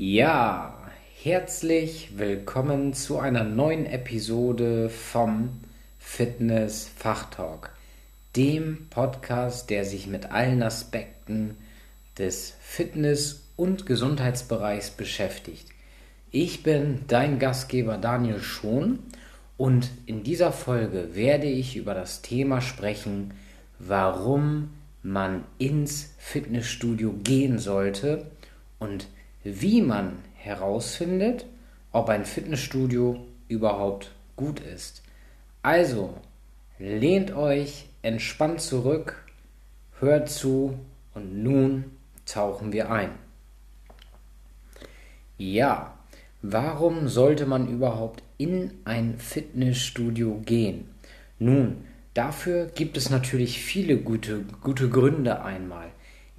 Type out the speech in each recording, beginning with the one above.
Ja, herzlich willkommen zu einer neuen Episode vom Fitness Fachtalk, dem Podcast, der sich mit allen Aspekten des Fitness- und Gesundheitsbereichs beschäftigt. Ich bin dein Gastgeber Daniel Schon und in dieser Folge werde ich über das Thema sprechen, warum man ins Fitnessstudio gehen sollte und wie man herausfindet, ob ein Fitnessstudio überhaupt gut ist. Also, lehnt euch entspannt zurück, hört zu und nun tauchen wir ein. Ja, warum sollte man überhaupt in ein Fitnessstudio gehen? Nun, dafür gibt es natürlich viele gute, gute Gründe einmal.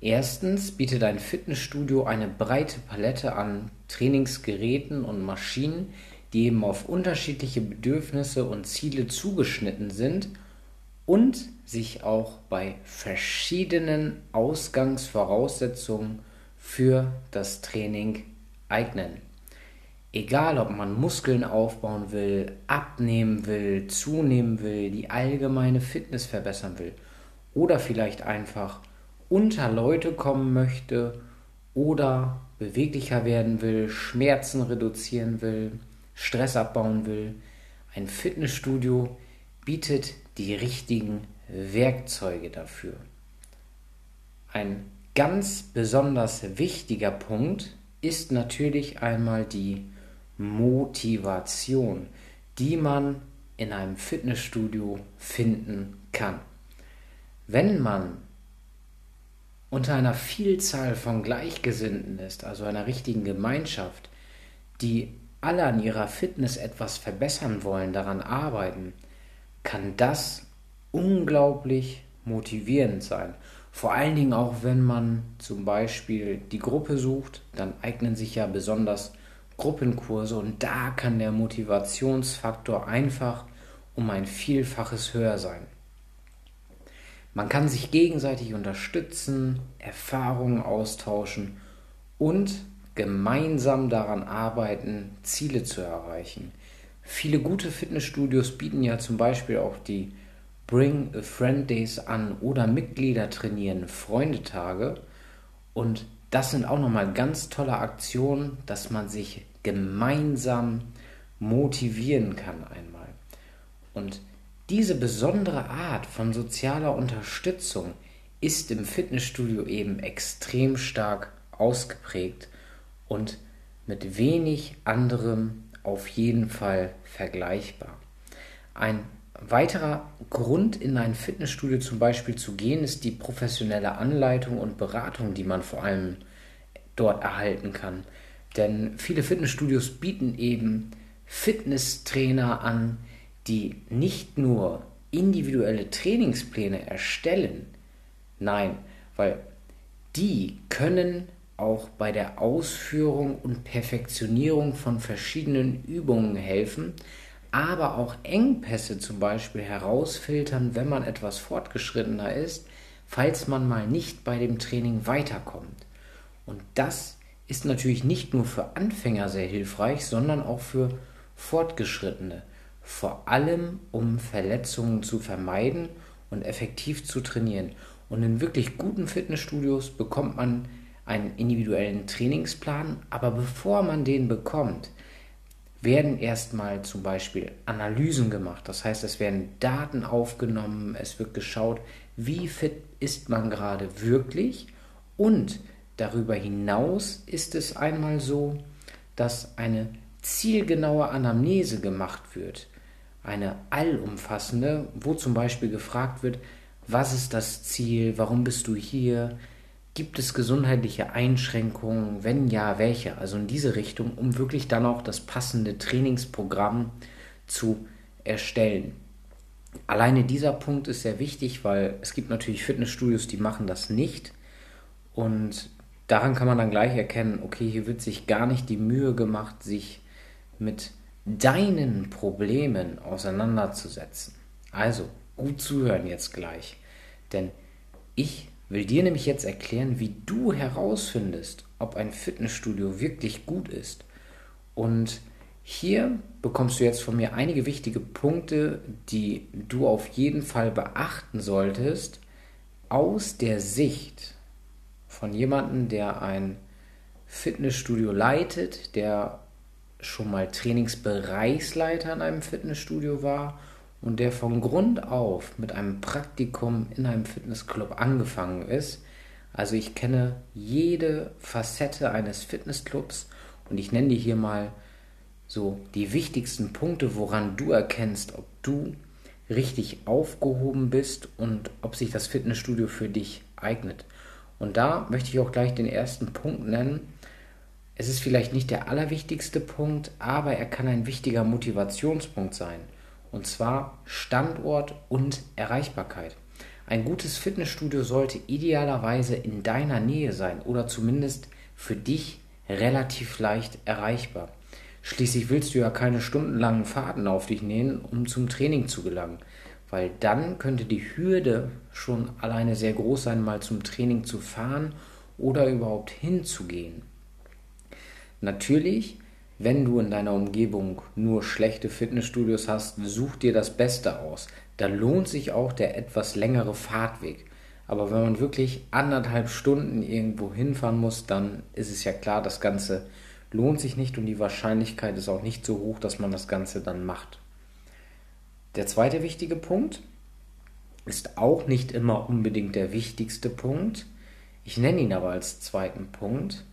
Erstens bietet ein Fitnessstudio eine breite Palette an Trainingsgeräten und Maschinen, die eben auf unterschiedliche Bedürfnisse und Ziele zugeschnitten sind und sich auch bei verschiedenen Ausgangsvoraussetzungen für das Training eignen. Egal, ob man Muskeln aufbauen will, abnehmen will, zunehmen will, die allgemeine Fitness verbessern will oder vielleicht einfach unter Leute kommen möchte oder beweglicher werden will, Schmerzen reduzieren will, Stress abbauen will. Ein Fitnessstudio bietet die richtigen Werkzeuge dafür. Ein ganz besonders wichtiger Punkt ist natürlich einmal die Motivation, die man in einem Fitnessstudio finden kann. Wenn man unter einer Vielzahl von Gleichgesinnten ist, also einer richtigen Gemeinschaft, die alle an ihrer Fitness etwas verbessern wollen, daran arbeiten, kann das unglaublich motivierend sein. Vor allen Dingen auch, wenn man zum Beispiel die Gruppe sucht, dann eignen sich ja besonders Gruppenkurse und da kann der Motivationsfaktor einfach um ein Vielfaches höher sein. Man kann sich gegenseitig unterstützen, Erfahrungen austauschen und gemeinsam daran arbeiten, Ziele zu erreichen. Viele gute Fitnessstudios bieten ja zum Beispiel auch die Bring a Friend Days an oder Mitglieder trainieren Freundetage. Und das sind auch nochmal ganz tolle Aktionen, dass man sich gemeinsam motivieren kann einmal. Und diese besondere Art von sozialer Unterstützung ist im Fitnessstudio eben extrem stark ausgeprägt und mit wenig anderem auf jeden Fall vergleichbar. Ein weiterer Grund, in ein Fitnessstudio zum Beispiel zu gehen, ist die professionelle Anleitung und Beratung, die man vor allem dort erhalten kann. Denn viele Fitnessstudios bieten eben Fitnesstrainer an, die nicht nur individuelle Trainingspläne erstellen, nein, weil die können auch bei der Ausführung und Perfektionierung von verschiedenen Übungen helfen, aber auch Engpässe zum Beispiel herausfiltern, wenn man etwas fortgeschrittener ist, falls man mal nicht bei dem Training weiterkommt. Und das ist natürlich nicht nur für Anfänger sehr hilfreich, sondern auch für Fortgeschrittene vor allem um Verletzungen zu vermeiden und effektiv zu trainieren. Und in wirklich guten Fitnessstudios bekommt man einen individuellen Trainingsplan, aber bevor man den bekommt, werden erstmal zum Beispiel Analysen gemacht. Das heißt, es werden Daten aufgenommen, es wird geschaut, wie fit ist man gerade wirklich und darüber hinaus ist es einmal so, dass eine zielgenaue Anamnese gemacht wird eine allumfassende, wo zum Beispiel gefragt wird, was ist das Ziel, warum bist du hier, gibt es gesundheitliche Einschränkungen, wenn ja, welche, also in diese Richtung, um wirklich dann auch das passende Trainingsprogramm zu erstellen. Alleine dieser Punkt ist sehr wichtig, weil es gibt natürlich Fitnessstudios, die machen das nicht. Und daran kann man dann gleich erkennen, okay, hier wird sich gar nicht die Mühe gemacht, sich mit deinen Problemen auseinanderzusetzen. Also gut zuhören jetzt gleich, denn ich will dir nämlich jetzt erklären, wie du herausfindest, ob ein Fitnessstudio wirklich gut ist. Und hier bekommst du jetzt von mir einige wichtige Punkte, die du auf jeden Fall beachten solltest, aus der Sicht von jemandem, der ein Fitnessstudio leitet, der schon mal Trainingsbereichsleiter in einem Fitnessstudio war und der von Grund auf mit einem Praktikum in einem Fitnessclub angefangen ist. Also ich kenne jede Facette eines Fitnessclubs und ich nenne dir hier mal so die wichtigsten Punkte, woran du erkennst, ob du richtig aufgehoben bist und ob sich das Fitnessstudio für dich eignet. Und da möchte ich auch gleich den ersten Punkt nennen. Es ist vielleicht nicht der allerwichtigste Punkt, aber er kann ein wichtiger Motivationspunkt sein. Und zwar Standort und Erreichbarkeit. Ein gutes Fitnessstudio sollte idealerweise in deiner Nähe sein oder zumindest für dich relativ leicht erreichbar. Schließlich willst du ja keine stundenlangen Fahrten auf dich nehmen, um zum Training zu gelangen, weil dann könnte die Hürde schon alleine sehr groß sein, mal zum Training zu fahren oder überhaupt hinzugehen. Natürlich, wenn du in deiner Umgebung nur schlechte Fitnessstudios hast, such dir das Beste aus. Da lohnt sich auch der etwas längere Fahrtweg. Aber wenn man wirklich anderthalb Stunden irgendwo hinfahren muss, dann ist es ja klar, das Ganze lohnt sich nicht und die Wahrscheinlichkeit ist auch nicht so hoch, dass man das Ganze dann macht. Der zweite wichtige Punkt ist auch nicht immer unbedingt der wichtigste Punkt. Ich nenne ihn aber als zweiten Punkt.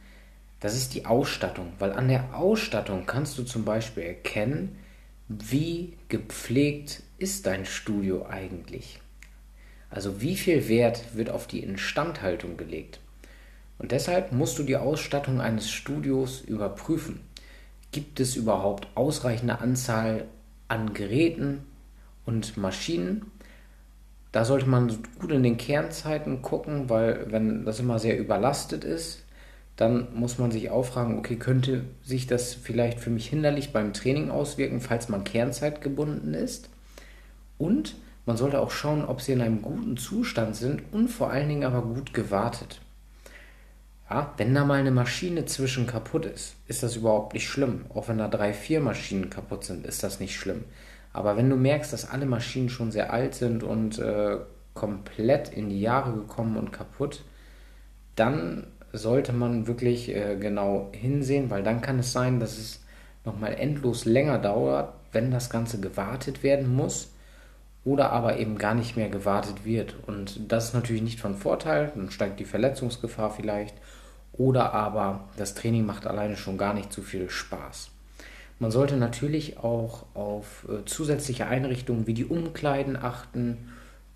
Das ist die Ausstattung, weil an der Ausstattung kannst du zum Beispiel erkennen, wie gepflegt ist dein Studio eigentlich. Also wie viel Wert wird auf die Instandhaltung gelegt. Und deshalb musst du die Ausstattung eines Studios überprüfen. Gibt es überhaupt ausreichende Anzahl an Geräten und Maschinen? Da sollte man gut in den Kernzeiten gucken, weil wenn das immer sehr überlastet ist, dann muss man sich auch fragen, okay, könnte sich das vielleicht für mich hinderlich beim Training auswirken, falls man kernzeitgebunden ist? Und man sollte auch schauen, ob sie in einem guten Zustand sind und vor allen Dingen aber gut gewartet. Ja, wenn da mal eine Maschine zwischen kaputt ist, ist das überhaupt nicht schlimm. Auch wenn da drei, vier Maschinen kaputt sind, ist das nicht schlimm. Aber wenn du merkst, dass alle Maschinen schon sehr alt sind und äh, komplett in die Jahre gekommen und kaputt, dann sollte man wirklich äh, genau hinsehen, weil dann kann es sein, dass es nochmal endlos länger dauert, wenn das Ganze gewartet werden muss oder aber eben gar nicht mehr gewartet wird. Und das ist natürlich nicht von Vorteil, dann steigt die Verletzungsgefahr vielleicht oder aber das Training macht alleine schon gar nicht so viel Spaß. Man sollte natürlich auch auf äh, zusätzliche Einrichtungen wie die Umkleiden achten,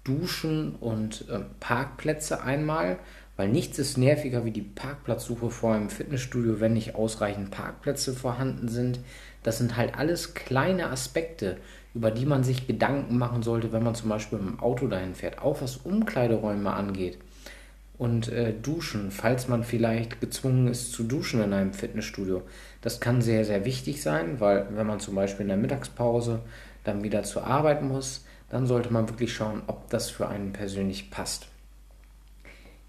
Duschen und äh, Parkplätze einmal, weil nichts ist nerviger wie die Parkplatzsuche vor einem Fitnessstudio, wenn nicht ausreichend Parkplätze vorhanden sind. Das sind halt alles kleine Aspekte, über die man sich Gedanken machen sollte, wenn man zum Beispiel mit dem Auto dahin fährt. Auch was Umkleideräume angeht und äh, duschen, falls man vielleicht gezwungen ist zu duschen in einem Fitnessstudio. Das kann sehr, sehr wichtig sein, weil wenn man zum Beispiel in der Mittagspause dann wieder zur Arbeit muss, dann sollte man wirklich schauen, ob das für einen persönlich passt.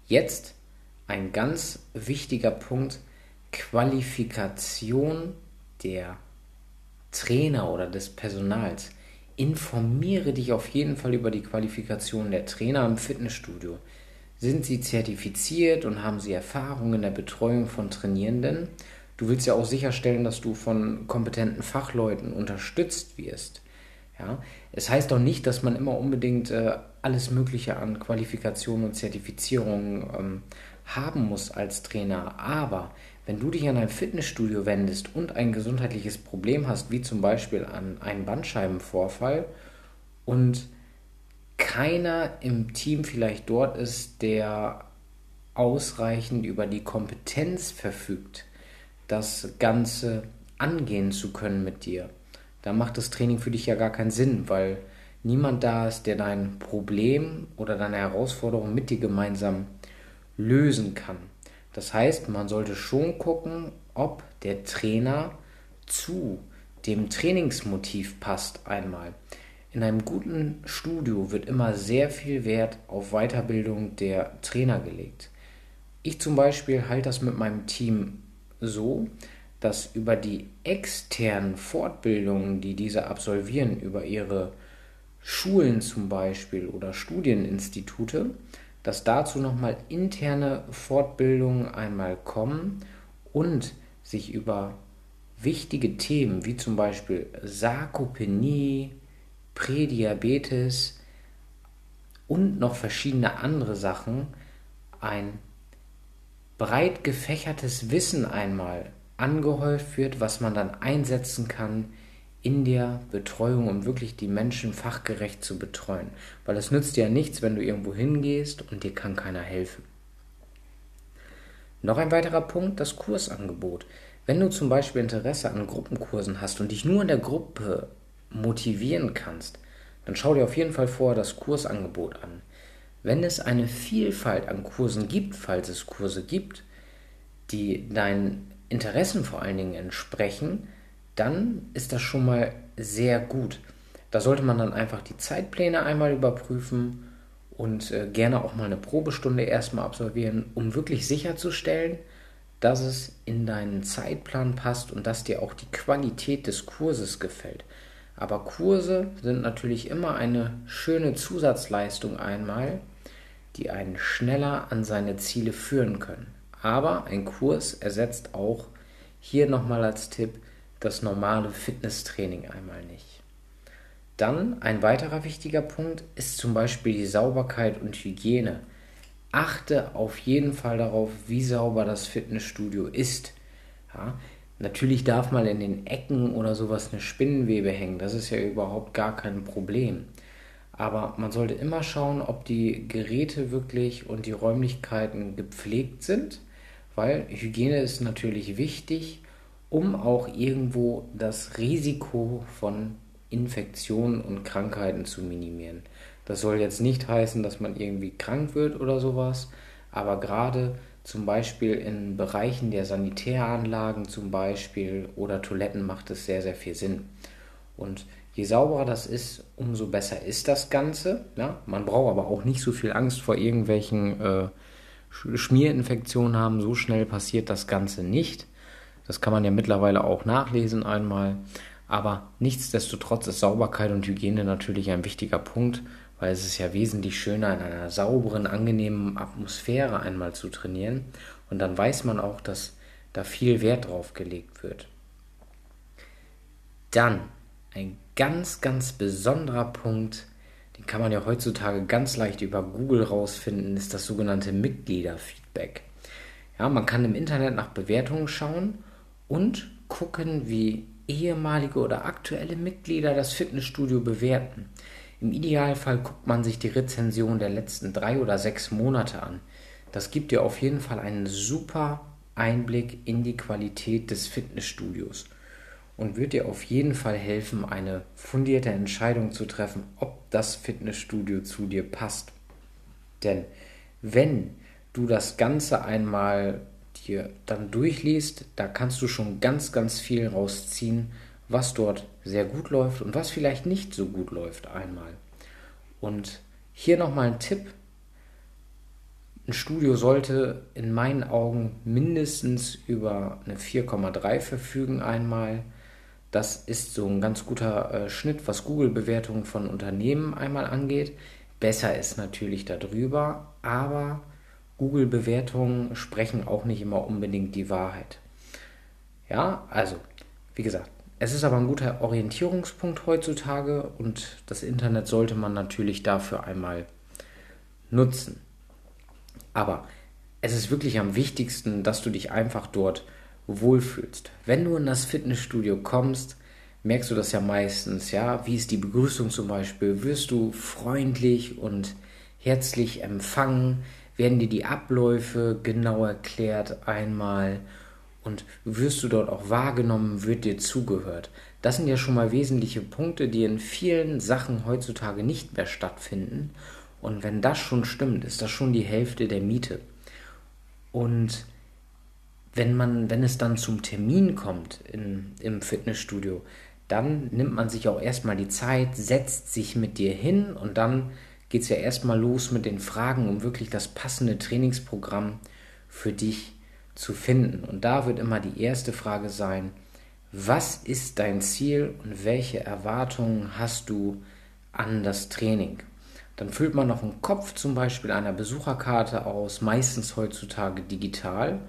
Jetzt ein ganz wichtiger Punkt, Qualifikation der Trainer oder des Personals. Informiere dich auf jeden Fall über die Qualifikation der Trainer im Fitnessstudio. Sind sie zertifiziert und haben sie Erfahrung in der Betreuung von Trainierenden? Du willst ja auch sicherstellen, dass du von kompetenten Fachleuten unterstützt wirst. Ja? Es heißt doch nicht, dass man immer unbedingt äh, alles Mögliche an Qualifikationen und Zertifizierungen ähm, haben muss als Trainer. Aber wenn du dich an ein Fitnessstudio wendest und ein gesundheitliches Problem hast, wie zum Beispiel an einen Bandscheibenvorfall und keiner im Team vielleicht dort ist, der ausreichend über die Kompetenz verfügt, das Ganze angehen zu können mit dir. Da macht das Training für dich ja gar keinen Sinn, weil niemand da ist, der dein Problem oder deine Herausforderung mit dir gemeinsam lösen kann. Das heißt, man sollte schon gucken, ob der Trainer zu dem Trainingsmotiv passt einmal. In einem guten Studio wird immer sehr viel Wert auf Weiterbildung der Trainer gelegt. Ich zum Beispiel halte das mit meinem Team so, dass über die externen Fortbildungen, die diese absolvieren, über ihre Schulen zum Beispiel oder Studieninstitute, dass dazu nochmal interne Fortbildungen einmal kommen und sich über wichtige Themen wie zum Beispiel Sarkopenie, Prädiabetes und noch verschiedene andere Sachen ein breit gefächertes Wissen einmal angehäuft wird, was man dann einsetzen kann in der Betreuung, um wirklich die Menschen fachgerecht zu betreuen. Weil es nützt ja nichts, wenn du irgendwo hingehst und dir kann keiner helfen. Noch ein weiterer Punkt, das Kursangebot. Wenn du zum Beispiel Interesse an Gruppenkursen hast und dich nur in der Gruppe motivieren kannst, dann schau dir auf jeden Fall vorher das Kursangebot an. Wenn es eine Vielfalt an Kursen gibt, falls es Kurse gibt, die deinen Interessen vor allen Dingen entsprechen, dann ist das schon mal sehr gut. Da sollte man dann einfach die Zeitpläne einmal überprüfen und äh, gerne auch mal eine Probestunde erstmal absolvieren, um wirklich sicherzustellen, dass es in deinen Zeitplan passt und dass dir auch die Qualität des Kurses gefällt. Aber Kurse sind natürlich immer eine schöne Zusatzleistung einmal, die einen schneller an seine Ziele führen können. Aber ein Kurs ersetzt auch hier nochmal als Tipp das normale Fitnesstraining einmal nicht. Dann ein weiterer wichtiger Punkt ist zum Beispiel die Sauberkeit und Hygiene. Achte auf jeden Fall darauf, wie sauber das Fitnessstudio ist. Ja, natürlich darf mal in den Ecken oder sowas eine Spinnenwebe hängen. Das ist ja überhaupt gar kein Problem. Aber man sollte immer schauen, ob die Geräte wirklich und die Räumlichkeiten gepflegt sind, weil Hygiene ist natürlich wichtig, um auch irgendwo das Risiko von Infektionen und Krankheiten zu minimieren. Das soll jetzt nicht heißen, dass man irgendwie krank wird oder sowas, aber gerade zum Beispiel in Bereichen der Sanitäranlagen zum Beispiel oder Toiletten macht es sehr, sehr viel Sinn. Und Je sauberer das ist, umso besser ist das Ganze. Ja? Man braucht aber auch nicht so viel Angst vor irgendwelchen äh, Schmierinfektionen haben. So schnell passiert das Ganze nicht. Das kann man ja mittlerweile auch nachlesen einmal. Aber nichtsdestotrotz ist Sauberkeit und Hygiene natürlich ein wichtiger Punkt, weil es ist ja wesentlich schöner, in einer sauberen, angenehmen Atmosphäre einmal zu trainieren. Und dann weiß man auch, dass da viel Wert drauf gelegt wird. Dann ein ganz, ganz besonderer Punkt, den kann man ja heutzutage ganz leicht über Google rausfinden, ist das sogenannte Mitgliederfeedback. Ja, man kann im Internet nach Bewertungen schauen und gucken, wie ehemalige oder aktuelle Mitglieder das Fitnessstudio bewerten. Im Idealfall guckt man sich die Rezension der letzten drei oder sechs Monate an. Das gibt dir auf jeden Fall einen super Einblick in die Qualität des Fitnessstudios und wird dir auf jeden Fall helfen, eine fundierte Entscheidung zu treffen, ob das Fitnessstudio zu dir passt. Denn wenn du das Ganze einmal dir dann durchliest, da kannst du schon ganz, ganz viel rausziehen, was dort sehr gut läuft und was vielleicht nicht so gut läuft einmal. Und hier nochmal ein Tipp. Ein Studio sollte in meinen Augen mindestens über eine 4,3 verfügen einmal. Das ist so ein ganz guter äh, Schnitt, was Google-Bewertungen von Unternehmen einmal angeht. Besser ist natürlich darüber, aber Google-Bewertungen sprechen auch nicht immer unbedingt die Wahrheit. Ja, also, wie gesagt, es ist aber ein guter Orientierungspunkt heutzutage und das Internet sollte man natürlich dafür einmal nutzen. Aber es ist wirklich am wichtigsten, dass du dich einfach dort wohlfühlst. Wenn du in das Fitnessstudio kommst, merkst du das ja meistens, ja. Wie ist die Begrüßung zum Beispiel? Wirst du freundlich und herzlich empfangen? Werden dir die Abläufe genau erklärt einmal? Und wirst du dort auch wahrgenommen, wird dir zugehört? Das sind ja schon mal wesentliche Punkte, die in vielen Sachen heutzutage nicht mehr stattfinden. Und wenn das schon stimmt, ist das schon die Hälfte der Miete. Und wenn man, wenn es dann zum Termin kommt in, im Fitnessstudio, dann nimmt man sich auch erstmal die Zeit, setzt sich mit dir hin und dann geht es ja erstmal los mit den Fragen, um wirklich das passende Trainingsprogramm für dich zu finden. Und da wird immer die erste Frage sein, was ist dein Ziel und welche Erwartungen hast du an das Training? Dann füllt man noch einen Kopf zum Beispiel einer Besucherkarte aus, meistens heutzutage digital.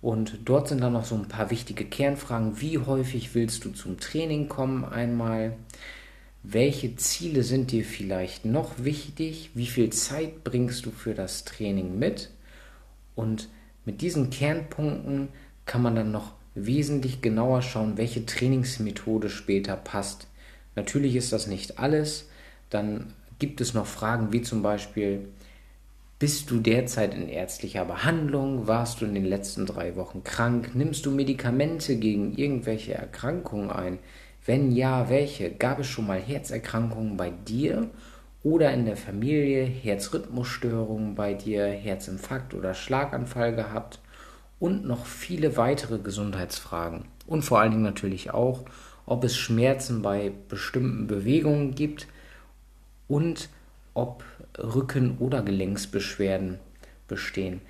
Und dort sind dann noch so ein paar wichtige Kernfragen. Wie häufig willst du zum Training kommen einmal? Welche Ziele sind dir vielleicht noch wichtig? Wie viel Zeit bringst du für das Training mit? Und mit diesen Kernpunkten kann man dann noch wesentlich genauer schauen, welche Trainingsmethode später passt. Natürlich ist das nicht alles. Dann gibt es noch Fragen wie zum Beispiel, bist du derzeit in ärztlicher Behandlung? Warst du in den letzten drei Wochen krank? Nimmst du Medikamente gegen irgendwelche Erkrankungen ein? Wenn ja, welche? Gab es schon mal Herzerkrankungen bei dir oder in der Familie? Herzrhythmusstörungen bei dir? Herzinfarkt oder Schlaganfall gehabt? und noch viele weitere Gesundheitsfragen. Und vor allen Dingen natürlich auch, ob es Schmerzen bei bestimmten Bewegungen gibt und ob Rücken- oder Gelenksbeschwerden bestehen.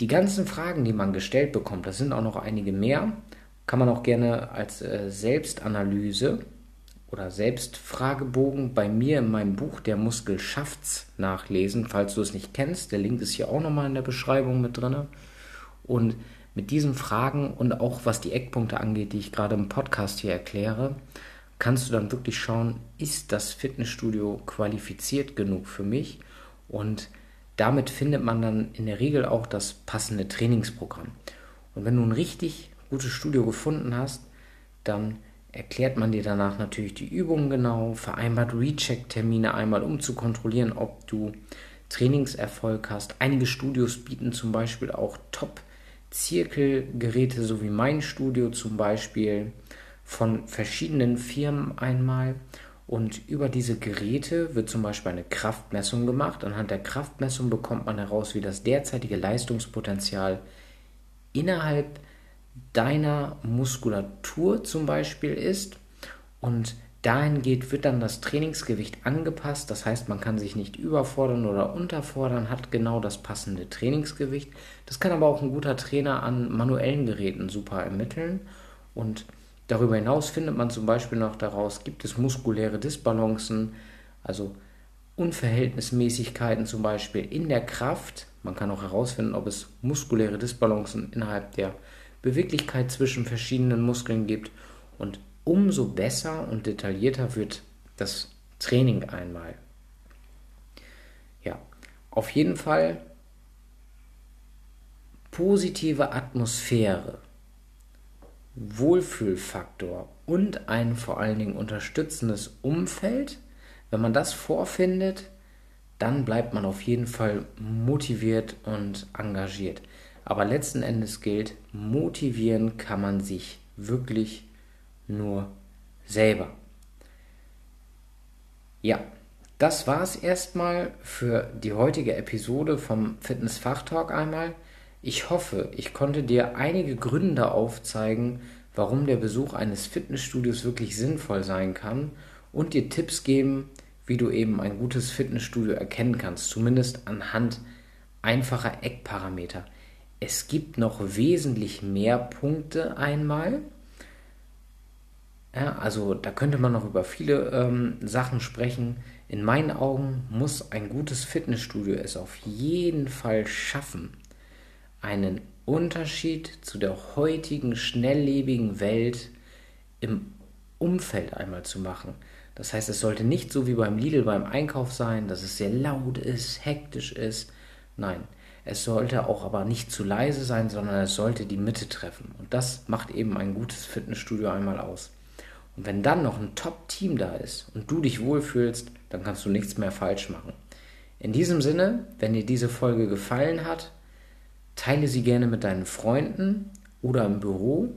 Die ganzen Fragen, die man gestellt bekommt, das sind auch noch einige mehr, kann man auch gerne als äh, Selbstanalyse oder Selbstfragebogen bei mir in meinem Buch Der Muskel schafft's nachlesen, falls du es nicht kennst. Der Link ist hier auch nochmal in der Beschreibung mit drin. Und mit diesen Fragen und auch was die Eckpunkte angeht, die ich gerade im Podcast hier erkläre, kannst du dann wirklich schauen, ist das Fitnessstudio qualifiziert genug für mich? Und damit findet man dann in der Regel auch das passende Trainingsprogramm. Und wenn du ein richtig gutes Studio gefunden hast, dann erklärt man dir danach natürlich die Übungen genau, vereinbart Recheck-Termine einmal, um zu kontrollieren, ob du Trainingserfolg hast. Einige Studios bieten zum Beispiel auch Top- Zirkelgeräte, so wie mein Studio zum Beispiel, von verschiedenen Firmen einmal. Und über diese Geräte wird zum Beispiel eine Kraftmessung gemacht. Anhand der Kraftmessung bekommt man heraus, wie das derzeitige Leistungspotenzial innerhalb deiner Muskulatur zum Beispiel ist. Und dahingehend wird dann das Trainingsgewicht angepasst. Das heißt, man kann sich nicht überfordern oder unterfordern, hat genau das passende Trainingsgewicht. Das kann aber auch ein guter Trainer an manuellen Geräten super ermitteln. Und darüber hinaus findet man zum Beispiel noch daraus, gibt es muskuläre Disbalancen, also Unverhältnismäßigkeiten zum Beispiel in der Kraft. Man kann auch herausfinden, ob es muskuläre Disbalancen innerhalb der Beweglichkeit zwischen verschiedenen Muskeln gibt. Und umso besser und detaillierter wird das Training einmal. Ja, auf jeden Fall positive Atmosphäre, Wohlfühlfaktor und ein vor allen Dingen unterstützendes Umfeld. Wenn man das vorfindet, dann bleibt man auf jeden Fall motiviert und engagiert. Aber letzten Endes gilt, motivieren kann man sich wirklich nur selber. Ja, das war es erstmal für die heutige Episode vom Fitness Fachtalk einmal. Ich hoffe, ich konnte dir einige Gründe aufzeigen, warum der Besuch eines Fitnessstudios wirklich sinnvoll sein kann und dir Tipps geben, wie du eben ein gutes Fitnessstudio erkennen kannst, zumindest anhand einfacher Eckparameter. Es gibt noch wesentlich mehr Punkte einmal, ja, also da könnte man noch über viele ähm, Sachen sprechen. In meinen Augen muss ein gutes Fitnessstudio es auf jeden Fall schaffen, einen Unterschied zu der heutigen schnelllebigen Welt im Umfeld einmal zu machen. Das heißt, es sollte nicht so wie beim Lidl beim Einkauf sein, dass es sehr laut ist, hektisch ist. Nein, es sollte auch aber nicht zu leise sein, sondern es sollte die Mitte treffen. Und das macht eben ein gutes Fitnessstudio einmal aus. Und wenn dann noch ein Top-Team da ist und du dich wohlfühlst, dann kannst du nichts mehr falsch machen. In diesem Sinne, wenn dir diese Folge gefallen hat, teile sie gerne mit deinen Freunden oder im Büro.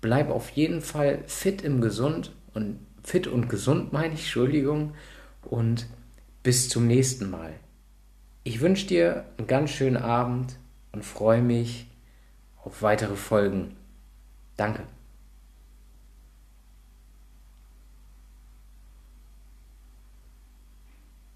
Bleib auf jeden Fall fit im Gesund und fit und gesund meine ich, Entschuldigung. Und bis zum nächsten Mal. Ich wünsche dir einen ganz schönen Abend und freue mich auf weitere Folgen. Danke.